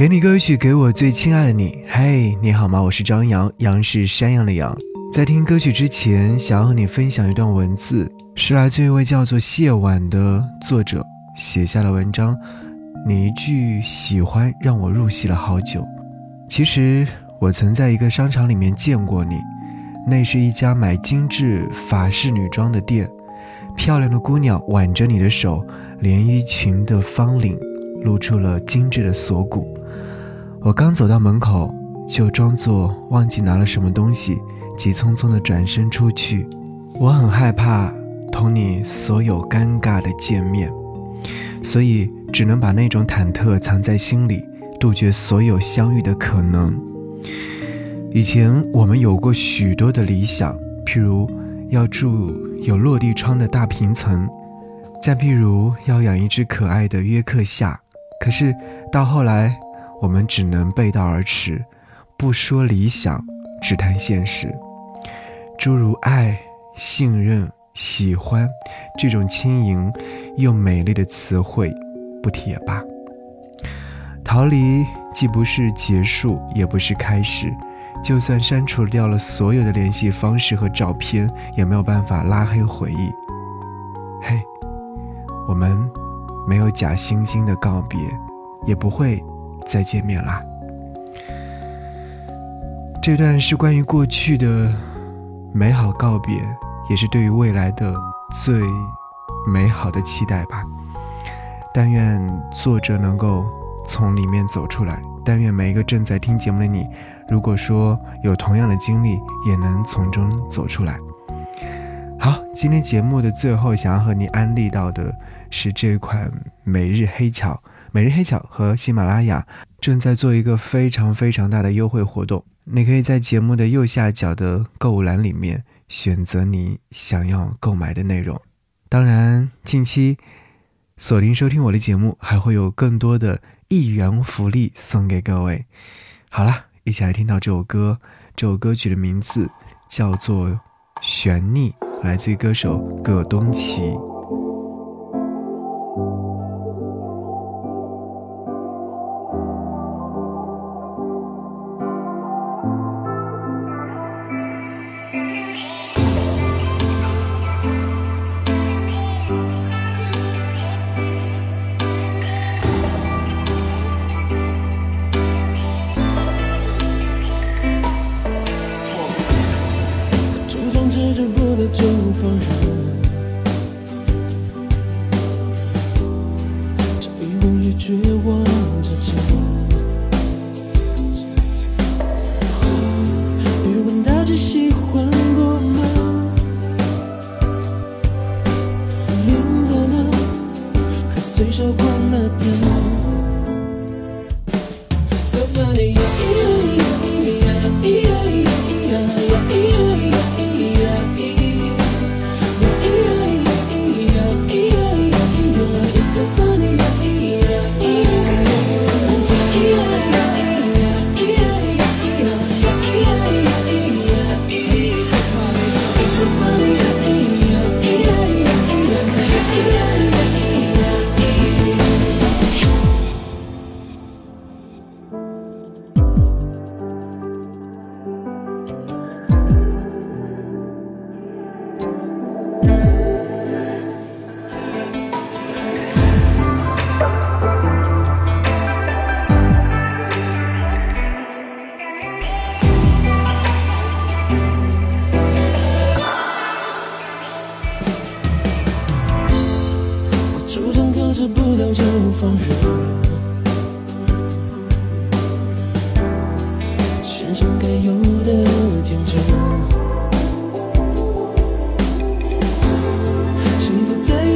给你歌曲，给我最亲爱的你。嘿，你好吗？我是张扬，杨是山羊的羊。在听歌曲之前，想要和你分享一段文字，是来自一位叫做谢婉的作者写下的文章。你一句喜欢让我入戏了好久。其实我曾在一个商场里面见过你，那是一家买精致法式女装的店。漂亮的姑娘挽着你的手，连衣裙的方领露出了精致的锁骨。我刚走到门口，就装作忘记拿了什么东西，急匆匆地转身出去。我很害怕同你所有尴尬的见面，所以只能把那种忐忑藏在心里，杜绝所有相遇的可能。以前我们有过许多的理想，譬如要住有落地窗的大平层，再譬如要养一只可爱的约克夏。可是到后来。我们只能背道而驰，不说理想，只谈现实。诸如爱、信任、喜欢这种轻盈又美丽的词汇，不提也罢。逃离既不是结束，也不是开始。就算删除掉了所有的联系方式和照片，也没有办法拉黑回忆。嘿，我们没有假惺惺的告别，也不会。再见面啦！这段是关于过去的美好告别，也是对于未来的最美好的期待吧。但愿作者能够从里面走出来，但愿每一个正在听节目的你，如果说有同样的经历，也能从中走出来。好，今天节目的最后，想要和你安利到的是这款每日黑巧。每日黑巧和喜马拉雅正在做一个非常非常大的优惠活动，你可以在节目的右下角的购物栏里面选择你想要购买的内容。当然，近期锁定收听我的节目，还会有更多的一元福利送给各位。好了，一起来听到这首歌，这首歌曲的名字叫做《悬溺》，来自于歌手葛东舍不得。就放任，这欲望与绝望之间。别问他只喜欢过吗？临走呢，还随手关了灯。得不到就放任，身上该有的天真，幸福在于